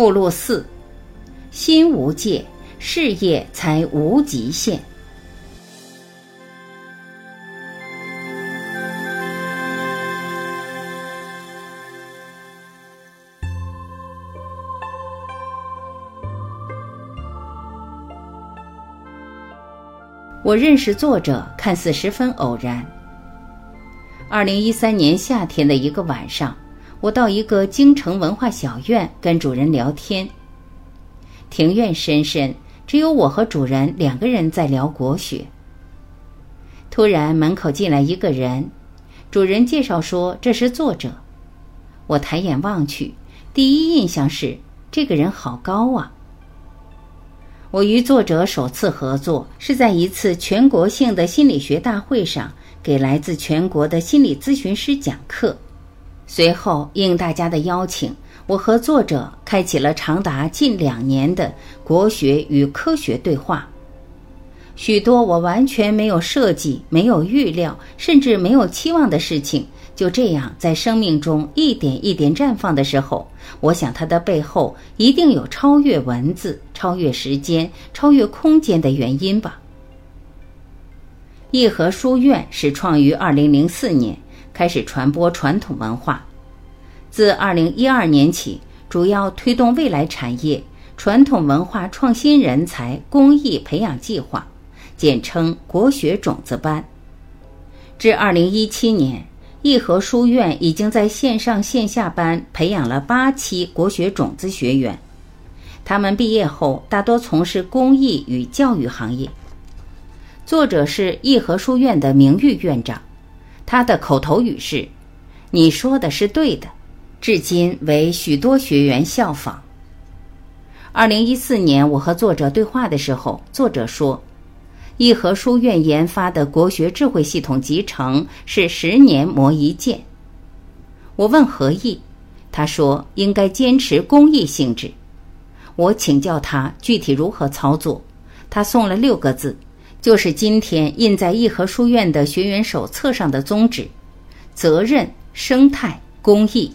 附录四：心无界，事业才无极限。我认识作者看似十分偶然。二零一三年夏天的一个晚上，我到一个京城文化小院跟主人聊天。庭院深深，只有我和主人两个人在聊国学。突然门口进来一个人，主人介绍说这是作者。我抬眼望去，第一印象是这个人好高啊。我与作者首次合作是在一次全国性的心理学大会上，给来自全国的心理咨询师讲课。随后应大家的邀请，我和作者开启了长达近两年的国学与科学对话。许多我完全没有设计、没有预料，甚至没有期望的事情。就这样，在生命中一点一点绽放的时候，我想它的背后一定有超越文字、超越时间、超越空间的原因吧。义和书院始创于二零零四年，开始传播传统文化。自二零一二年起，主要推动未来产业传统文化创新人才公益培养计划，简称国学种子班。至二零一七年。义和书院已经在线上线下班培养了八期国学种子学员，他们毕业后大多从事公益与教育行业。作者是义和书院的名誉院长，他的口头语是：“你说的是对的。”至今为许多学员效仿。二零一四年，我和作者对话的时候，作者说。义和书院研发的国学智慧系统集成是十年磨一剑。我问何意，他说应该坚持公益性质。我请教他具体如何操作，他送了六个字，就是今天印在义和书院的学员手册上的宗旨：责任、生态、公益。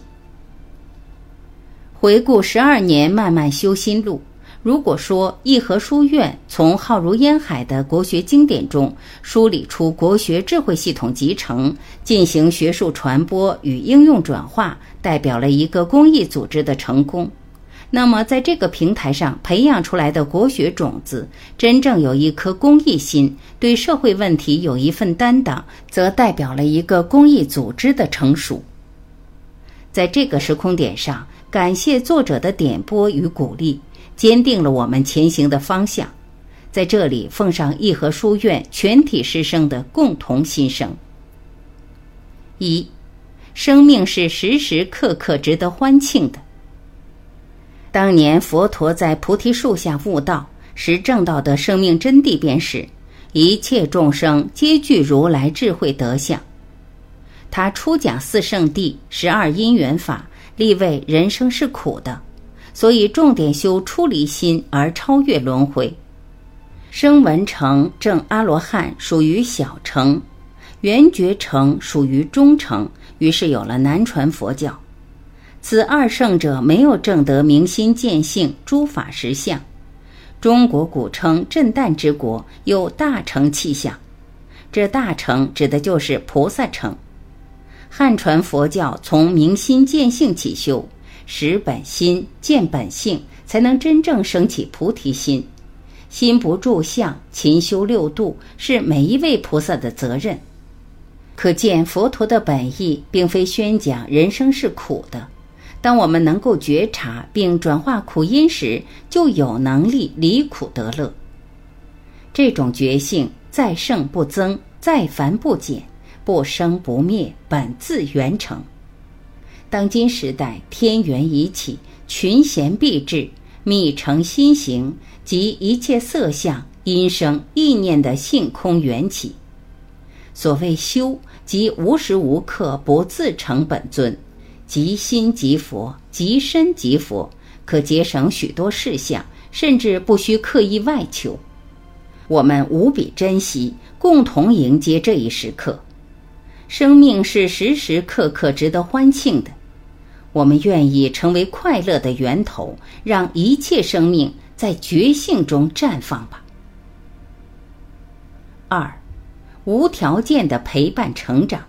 回顾十二年漫漫修心路。如果说义和书院从浩如烟海的国学经典中梳理出国学智慧系统集成，进行学术传播与应用转化，代表了一个公益组织的成功，那么在这个平台上培养出来的国学种子，真正有一颗公益心，对社会问题有一份担当，则代表了一个公益组织的成熟。在这个时空点上，感谢作者的点拨与鼓励。坚定了我们前行的方向，在这里奉上义和书院全体师生的共同心声：一，生命是时时刻刻值得欢庆的。当年佛陀在菩提树下悟道，实证道的生命真谛便是一切众生皆具如来智慧德相。他初讲四圣谛、十二因缘法，立为人生是苦的。所以，重点修出离心而超越轮回。声闻成正阿罗汉属于小乘，圆觉成属于中乘。于是有了南传佛教。此二圣者没有证得明心见性诸法实相。中国古称震旦之国，有大乘气象。这大乘指的就是菩萨乘。汉传佛教从明心见性起修。识本心，见本性，才能真正升起菩提心。心不住相，勤修六度，是每一位菩萨的责任。可见佛陀的本意，并非宣讲人生是苦的。当我们能够觉察并转化苦因时，就有能力离苦得乐。这种觉性，再胜不增，再繁不减，不生不灭，本自圆成。当今时代，天元已起，群贤毕至，密成心行，即一切色相、音声、意念的性空缘起。所谓修，即无时无刻不自成本尊，即心即佛，即身即佛，可节省许多事项，甚至不需刻意外求。我们无比珍惜，共同迎接这一时刻。生命是时时刻刻值得欢庆的。我们愿意成为快乐的源头，让一切生命在觉性中绽放吧。二，无条件的陪伴成长。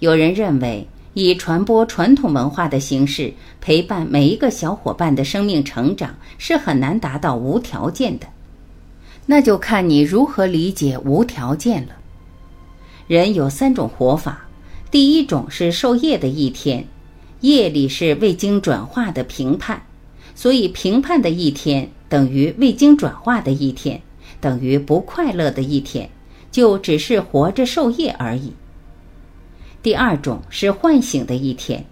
有人认为，以传播传统文化的形式陪伴每一个小伙伴的生命成长是很难达到无条件的。那就看你如何理解无条件了。人有三种活法，第一种是受业的一天，业力是未经转化的评判，所以评判的一天等于未经转化的一天，等于不快乐的一天，就只是活着受业而已。第二种是唤醒的一天，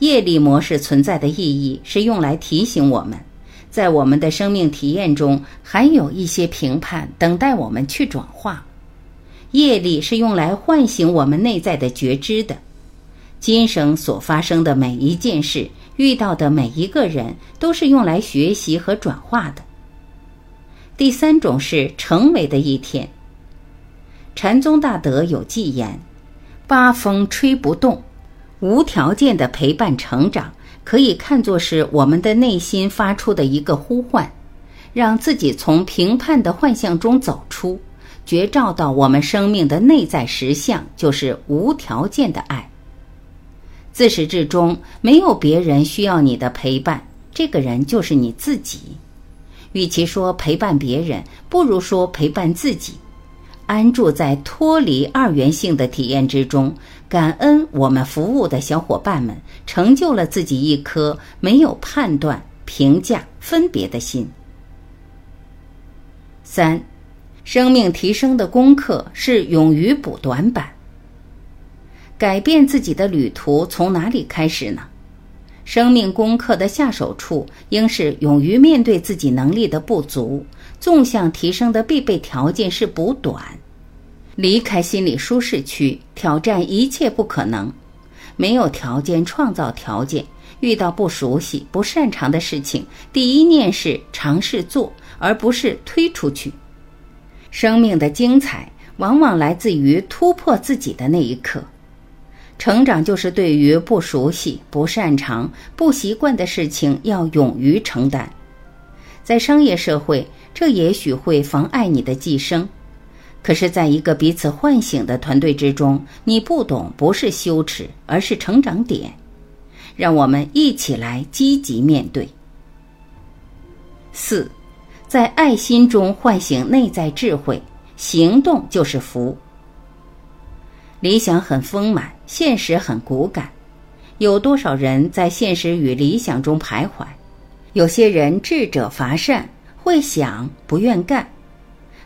业力模式存在的意义是用来提醒我们，在我们的生命体验中还有一些评判等待我们去转化。业力是用来唤醒我们内在的觉知的。今生所发生的每一件事，遇到的每一个人，都是用来学习和转化的。第三种是成为的一天。禅宗大德有记言。八风吹不动，无条件的陪伴成长，可以看作是我们的内心发出的一个呼唤，让自己从评判的幻象中走出，觉照到我们生命的内在实相就是无条件的爱。自始至终，没有别人需要你的陪伴，这个人就是你自己。与其说陪伴别人，不如说陪伴自己。安住在脱离二元性的体验之中，感恩我们服务的小伙伴们，成就了自己一颗没有判断、评价、分别的心。三，生命提升的功课是勇于补短板。改变自己的旅途从哪里开始呢？生命功课的下手处应是勇于面对自己能力的不足。纵向提升的必备条件是补短，离开心理舒适区，挑战一切不可能。没有条件创造条件，遇到不熟悉、不擅长的事情，第一念是尝试做，而不是推出去。生命的精彩往往来自于突破自己的那一刻。成长就是对于不熟悉、不擅长、不习惯的事情要勇于承担。在商业社会。这也许会妨碍你的寄生，可是，在一个彼此唤醒的团队之中，你不懂不是羞耻，而是成长点。让我们一起来积极面对。四，在爱心中唤醒内在智慧，行动就是福。理想很丰满，现实很骨感。有多少人在现实与理想中徘徊？有些人智者乏善。会想不愿干，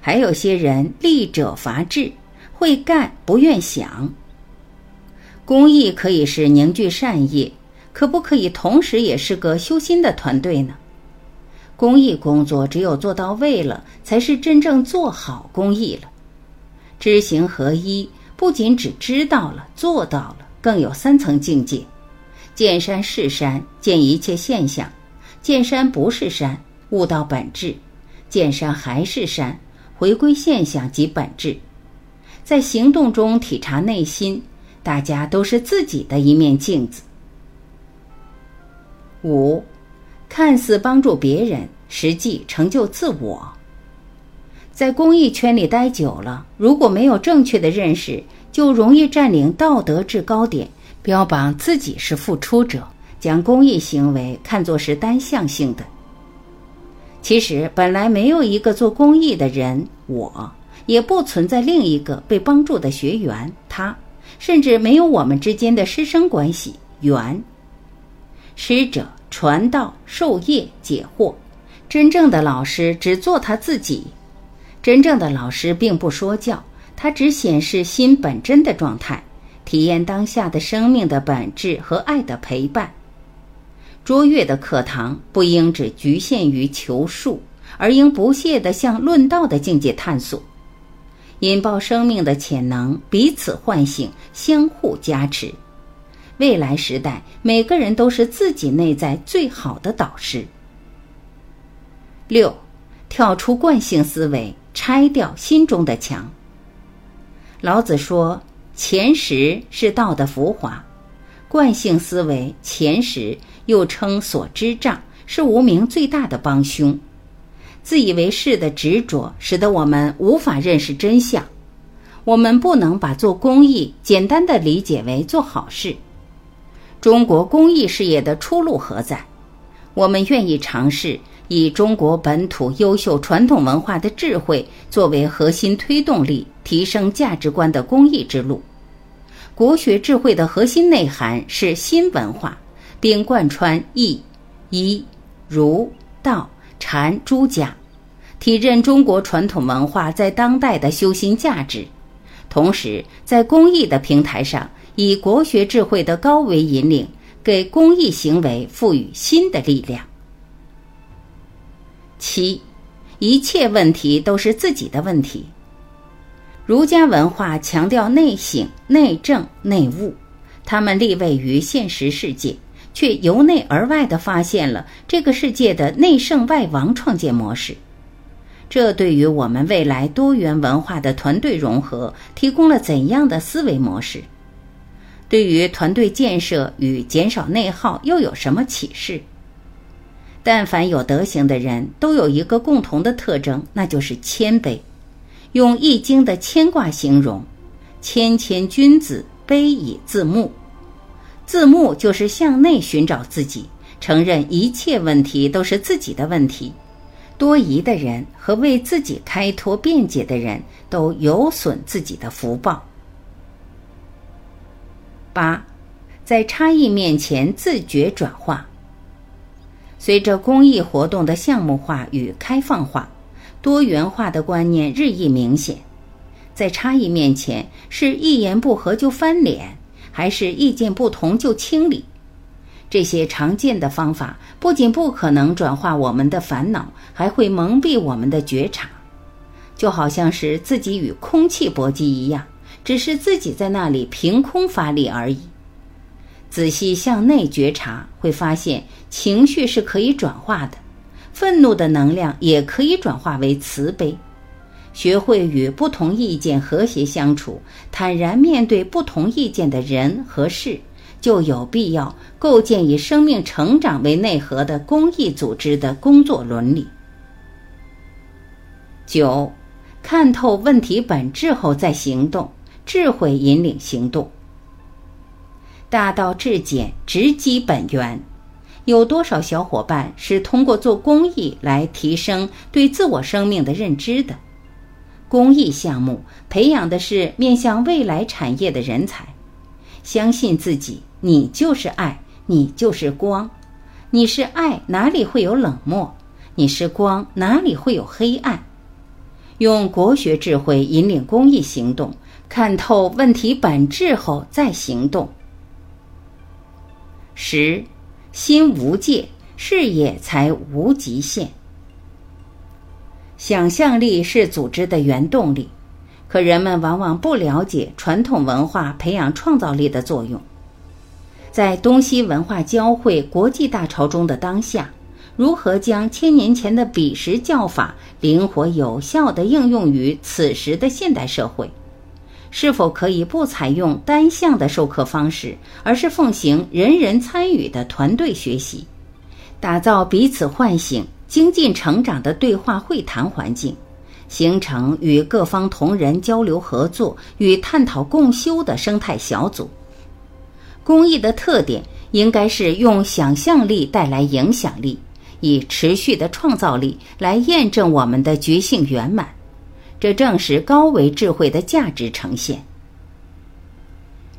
还有些人力者乏智，会干不愿想。公益可以是凝聚善业，可不可以同时也是个修心的团队呢？公益工作只有做到位了，才是真正做好公益了。知行合一，不仅只知道了、做到了，更有三层境界：见山是山，见一切现象；见山不是山。悟到本质，见山还是山，回归现象即本质，在行动中体察内心，大家都是自己的一面镜子。五，看似帮助别人，实际成就自我。在公益圈里待久了，如果没有正确的认识，就容易占领道德制高点，标榜自己是付出者，将公益行为看作是单向性的。其实本来没有一个做公益的人，我也不存在另一个被帮助的学员，他甚至没有我们之间的师生关系缘。师者传道授业解惑，真正的老师只做他自己。真正的老师并不说教，他只显示心本真的状态，体验当下的生命的本质和爱的陪伴。卓越的课堂不应只局限于求术，而应不懈地向论道的境界探索，引爆生命的潜能，彼此唤醒，相互加持。未来时代，每个人都是自己内在最好的导师。六，跳出惯性思维，拆掉心中的墙。老子说：“前识是道的浮华。”惯性思维、前识，又称所知障，是无名最大的帮凶。自以为是的执着，使得我们无法认识真相。我们不能把做公益简单的理解为做好事。中国公益事业的出路何在？我们愿意尝试以中国本土优秀传统文化的智慧作为核心推动力，提升价值观的公益之路。国学智慧的核心内涵是新文化，并贯穿易、医、儒、道、禅诸家，体认中国传统文化在当代的修心价值。同时，在公益的平台上，以国学智慧的高维引领，给公益行为赋予新的力量。七，一切问题都是自己的问题。儒家文化强调内省、内政、内务，他们立位于现实世界，却由内而外的发现了这个世界的内圣外王创建模式。这对于我们未来多元文化的团队融合提供了怎样的思维模式？对于团队建设与减少内耗又有什么启示？但凡有德行的人都有一个共同的特征，那就是谦卑。用《易经》的谦卦形容：“谦谦君子，卑以自牧。”自牧就是向内寻找自己，承认一切问题都是自己的问题。多疑的人和为自己开脱辩解的人都有损自己的福报。八，在差异面前自觉转化。随着公益活动的项目化与开放化，多元化的观念日益明显。在差异面前，是一言不合就翻脸，还是意见不同就清理？这些常见的方法不仅不可能转化我们的烦恼，还会蒙蔽我们的觉察，就好像是自己与空气搏击一样，只是自己在那里凭空发力而已。仔细向内觉察，会发现情绪是可以转化的，愤怒的能量也可以转化为慈悲。学会与不同意见和谐相处，坦然面对不同意见的人和事。就有必要构建以生命成长为内核的公益组织的工作伦理。九，看透问题本质后再行动，智慧引领行动。大道至简，直击本源。有多少小伙伴是通过做公益来提升对自我生命的认知的？公益项目培养的是面向未来产业的人才，相信自己。你就是爱，你就是光，你是爱，哪里会有冷漠？你是光，哪里会有黑暗？用国学智慧引领公益行动，看透问题本质后再行动。十，心无界，视野才无极限。想象力是组织的原动力，可人们往往不了解传统文化培养创造力的作用。在东西文化交汇、国际大潮中的当下，如何将千年前的彼时教法灵活有效地应用于此时的现代社会？是否可以不采用单向的授课方式，而是奉行人人参与的团队学习，打造彼此唤醒、精进成长的对话会谈环境，形成与各方同仁交流合作与探讨共修的生态小组？公益的特点应该是用想象力带来影响力，以持续的创造力来验证我们的觉性圆满。这正是高维智慧的价值呈现。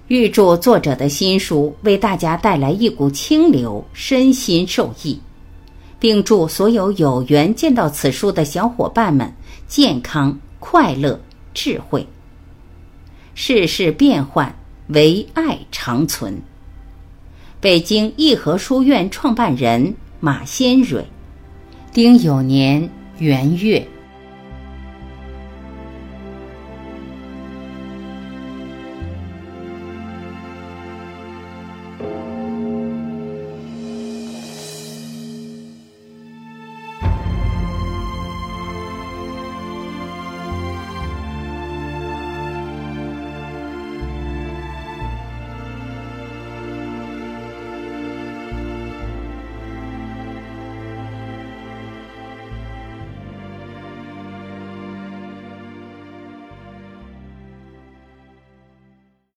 预祝作者的新书为大家带来一股清流，身心受益，并祝所有有缘见到此书的小伙伴们健康、快乐、智慧。世事变幻。唯爱长存。北京义和书院创办人马先蕊，丁酉年元月。